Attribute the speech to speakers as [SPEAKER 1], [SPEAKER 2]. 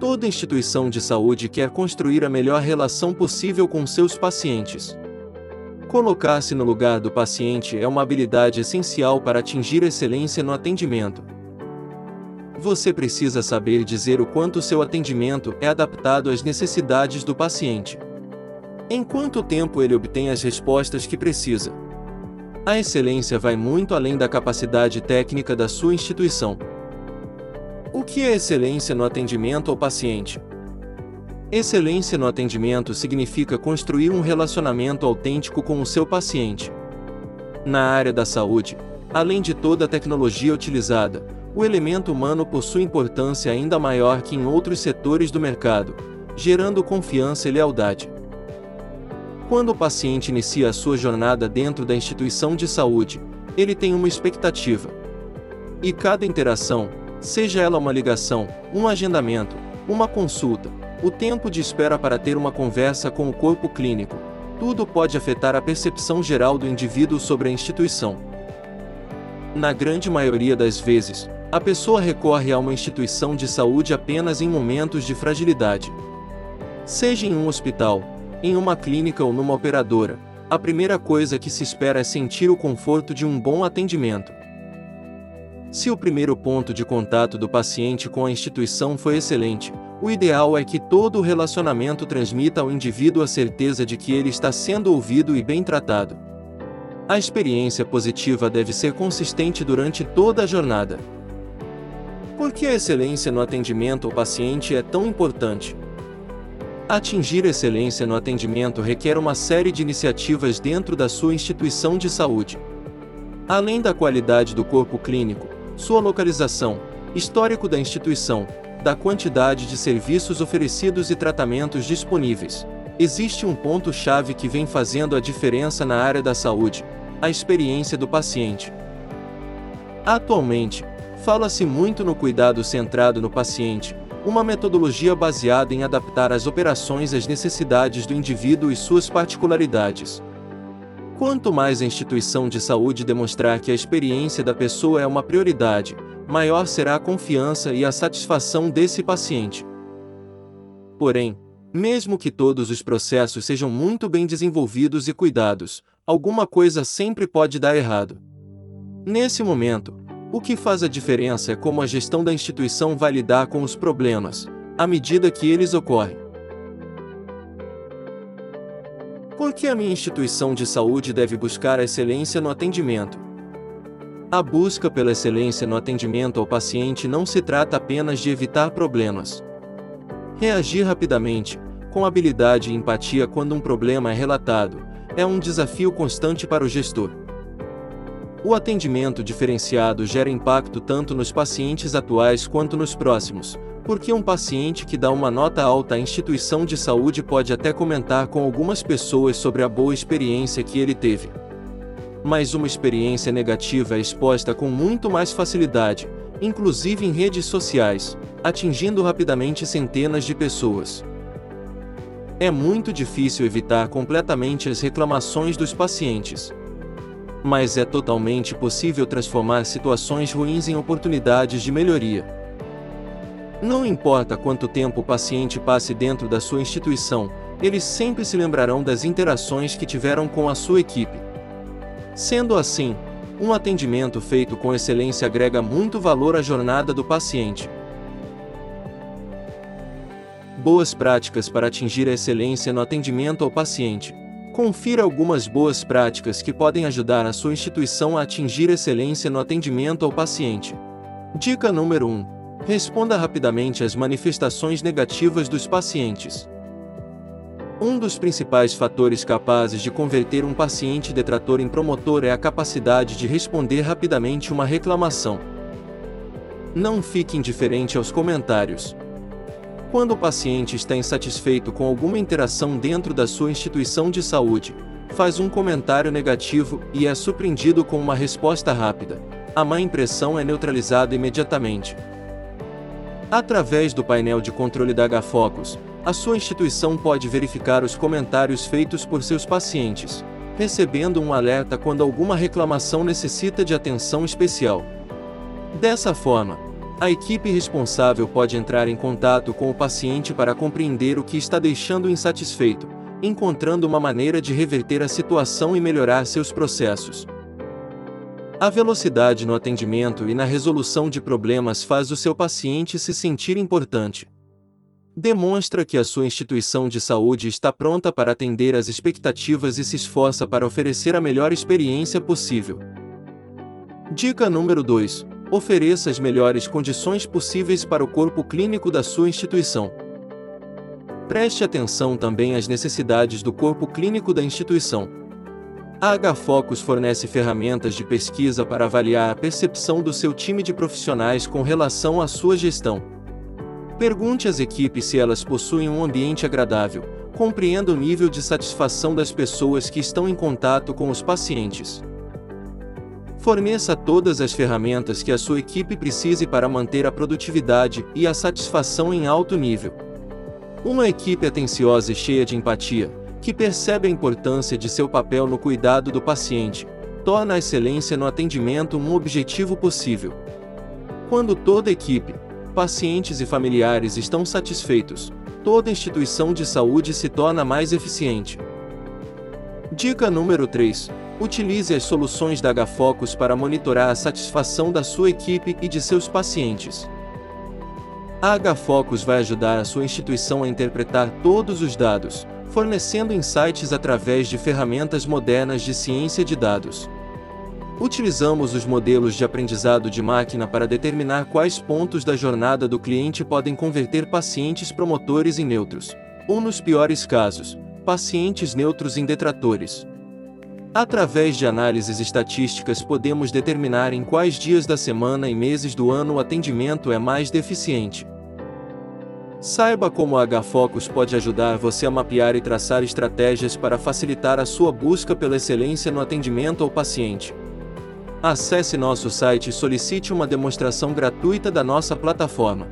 [SPEAKER 1] Toda instituição de saúde quer construir a melhor relação possível com seus pacientes. Colocar-se no lugar do paciente é uma habilidade essencial para atingir excelência no atendimento. Você precisa saber dizer o quanto seu atendimento é adaptado às necessidades do paciente. Em quanto tempo ele obtém as respostas que precisa. A excelência vai muito além da capacidade técnica da sua instituição. Que é excelência no atendimento ao paciente? Excelência no atendimento significa construir um relacionamento autêntico com o seu paciente. Na área da saúde, além de toda a tecnologia utilizada, o elemento humano possui importância ainda maior que em outros setores do mercado, gerando confiança e lealdade. Quando o paciente inicia a sua jornada dentro da instituição de saúde, ele tem uma expectativa. E cada interação, seja ela uma ligação, um agendamento, uma consulta, o tempo de espera para ter uma conversa com o corpo clínico, tudo pode afetar a percepção geral do indivíduo sobre a instituição. Na grande maioria das vezes, a pessoa recorre a uma instituição de saúde apenas em momentos de fragilidade. Seja em um hospital, em uma clínica ou numa operadora, a primeira coisa que se espera é sentir o conforto de um bom atendimento. Se o primeiro ponto de contato do paciente com a instituição foi excelente, o ideal é que todo o relacionamento transmita ao indivíduo a certeza de que ele está sendo ouvido e bem tratado. A experiência positiva deve ser consistente durante toda a jornada. Por que a excelência no atendimento ao paciente é tão importante? Atingir excelência no atendimento requer uma série de iniciativas dentro da sua instituição de saúde. Além da qualidade do corpo clínico, sua localização, histórico da instituição, da quantidade de serviços oferecidos e tratamentos disponíveis. Existe um ponto-chave que vem fazendo a diferença na área da saúde: a experiência do paciente. Atualmente, fala-se muito no cuidado centrado no paciente, uma metodologia baseada em adaptar as operações às necessidades do indivíduo e suas particularidades. Quanto mais a instituição de saúde demonstrar que a experiência da pessoa é uma prioridade, maior será a confiança e a satisfação desse paciente. Porém, mesmo que todos os processos sejam muito bem desenvolvidos e cuidados, alguma coisa sempre pode dar errado. Nesse momento, o que faz a diferença é como a gestão da instituição vai lidar com os problemas, à medida que eles ocorrem. Por que a minha instituição de saúde deve buscar a excelência no atendimento? A busca pela excelência no atendimento ao paciente não se trata apenas de evitar problemas. Reagir rapidamente, com habilidade e empatia quando um problema é relatado, é um desafio constante para o gestor. O atendimento diferenciado gera impacto tanto nos pacientes atuais quanto nos próximos, porque um paciente que dá uma nota alta à instituição de saúde pode até comentar com algumas pessoas sobre a boa experiência que ele teve. Mas uma experiência negativa é exposta com muito mais facilidade, inclusive em redes sociais, atingindo rapidamente centenas de pessoas. É muito difícil evitar completamente as reclamações dos pacientes. Mas é totalmente possível transformar situações ruins em oportunidades de melhoria. Não importa quanto tempo o paciente passe dentro da sua instituição, eles sempre se lembrarão das interações que tiveram com a sua equipe. Sendo assim, um atendimento feito com excelência agrega muito valor à jornada do paciente. Boas práticas para atingir a excelência no atendimento ao paciente. Confira algumas boas práticas que podem ajudar a sua instituição a atingir excelência no atendimento ao paciente. Dica número 1 Responda rapidamente às manifestações negativas dos pacientes. Um dos principais fatores capazes de converter um paciente detrator em promotor é a capacidade de responder rapidamente uma reclamação. Não fique indiferente aos comentários. Quando o paciente está insatisfeito com alguma interação dentro da sua instituição de saúde, faz um comentário negativo e é surpreendido com uma resposta rápida. A má impressão é neutralizada imediatamente. Através do painel de controle da HFocus, a sua instituição pode verificar os comentários feitos por seus pacientes, recebendo um alerta quando alguma reclamação necessita de atenção especial. Dessa forma, A equipe responsável pode entrar em contato com o paciente para compreender o que está deixando insatisfeito, encontrando uma maneira de reverter a situação e melhorar seus processos. A velocidade no atendimento e na resolução de problemas faz o seu paciente se sentir importante. Demonstra que a sua instituição de saúde está pronta para atender às expectativas e se esforça para oferecer a melhor experiência possível. Dica número 2 ofereça as melhores condições possíveis para o corpo clínico da sua instituição. Preste atenção também às necessidades do corpo clínico da instituição. A H-Focus fornece ferramentas de pesquisa para avaliar a percepção do seu time de profissionais com relação à sua gestão. Pergunte às equipes se elas possuem um ambiente agradável, compreenda o nível de satisfação das pessoas que estão em contato com os pacientes. Forneça todas as ferramentas que a sua equipe precise para manter a produtividade e a satisfação em alto nível. Uma equipe atenciosa e cheia de empatia, que percebe a importância de seu papel no cuidado do paciente, torna a excelência no atendimento um objetivo possível. Quando toda equipe, pacientes e familiares estão satisfeitos, toda instituição de saúde se torna mais eficiente. Dica número 3 Utilize as soluções da HFocus para monitorar a satisfação da sua equipe e de seus pacientes. A HFocus vai ajudar a sua instituição a interpretar todos os dados, fornecendo insights através de ferramentas modernas de ciência de dados. Utilizamos os modelos de aprendizado de máquina para determinar quais pontos da jornada do cliente podem converter pacientes promotores em neutros, ou nos piores casos, pacientes neutros em detratores. Através de análises estatísticas podemos determinar em quais dias da semana e meses do ano o atendimento é mais deficiente. Saiba como a H-Focus pode ajudar você a mapear e traçar estratégias para facilitar a sua busca pela excelência no atendimento ao paciente. Acesse nosso site e solicite uma demonstração gratuita da nossa plataforma.